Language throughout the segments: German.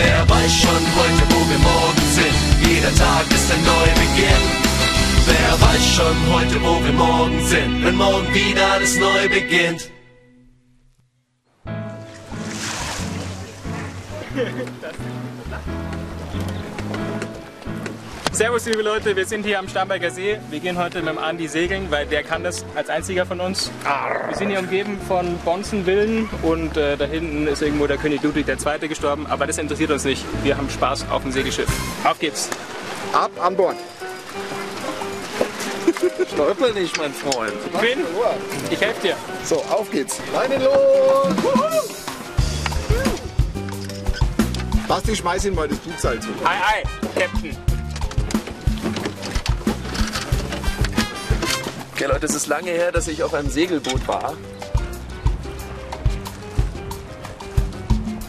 Wer weiß schon heute, wo wir morgen sind? Jeder Tag ist ein Neubeginn. Wer weiß schon heute, wo wir morgen sind? Wenn morgen wieder alles neu beginnt. Servus liebe Leute, wir sind hier am Starnberger See. Wir gehen heute mit dem Andi segeln, weil der kann das als einziger von uns. Wir sind hier umgeben von Bonzenvillen und äh, da hinten ist irgendwo der König Ludwig II. gestorben, aber das interessiert uns nicht. Wir haben Spaß auf dem Segelschiff. Auf geht's! Ab an Bord. Stolper nicht, mein Freund. Quinn, ich helfe dir. So, auf geht's. Leine los. Basti, schmeiß ihn mal das Bugseil zu. Ei, ei, Captain. Okay, Leute, es ist lange her, dass ich auf einem Segelboot war.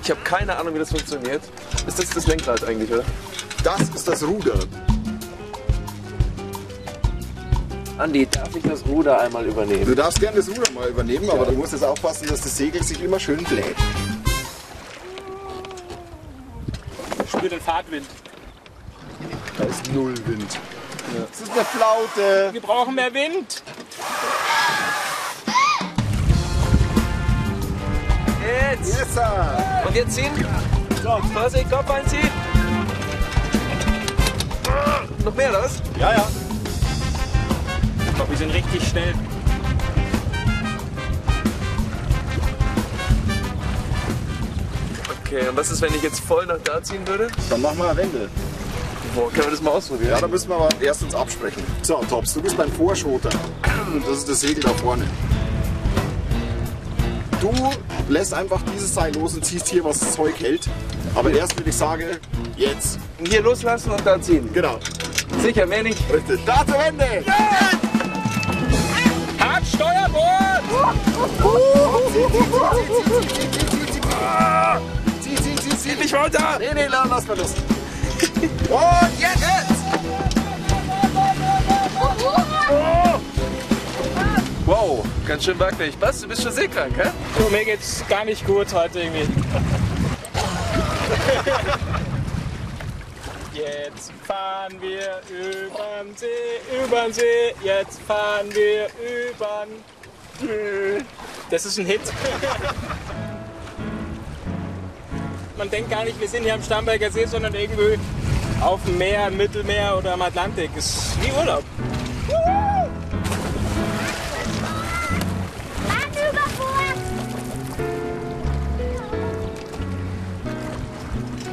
Ich habe keine Ahnung, wie das funktioniert. Ist das das Lenkrad eigentlich, oder? Das ist das Ruder. Andi, darf ich das Ruder einmal übernehmen? Du darfst gerne das Ruder mal übernehmen, aber du musst jetzt aufpassen, dass das Segel sich immer schön bläht. Ich spüre den Fahrtwind. Da ist null Wind. Das ist eine Flaute. Wir brauchen mehr Wind. Jetzt! Yes, sir. Und jetzt ziehen? So, Vorsicht, Kopf einziehen. Noch mehr, oder was? Ja, ja. Doch, wir sind richtig schnell. Okay, und was ist, wenn ich jetzt voll nach da ziehen würde? Dann machen wir eine Wende. Boah, können wir das mal ausprobieren? Ja, da müssen wir aber erst uns absprechen. So, Tops, du bist beim Vorschoter. Das ist das Segel da vorne. Du lässt einfach dieses Seil los und ziehst hier, was das Zeug hält. Aber erst würde ich sagen, jetzt. Hier loslassen und da ziehen. Genau. Sicher, mehr nicht. Richtig. Da zur Wende. Hart Steuerbord! Zieh, zieh, zieh, zieh. Nicht weiter! Nee, nee, la- lass mal los. Und jetzt! Wow, ganz schön wackelig. Was, du bist schon seekrank, hä? Du, mir geht's gar nicht gut heute irgendwie. Jetzt fahren wir übern See, übern See, jetzt fahren wir übern. Das ist ein Hit. Man denkt gar nicht, wir sind hier am Starnberger See, sondern irgendwie auf dem Meer, im Mittelmeer oder am Atlantik. Ist wie Urlaub.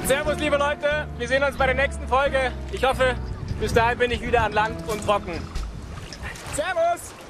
Servus, liebe Leute. Wir sehen uns bei der nächsten Folge. Ich hoffe, bis dahin bin ich wieder an Land und trocken. Servus!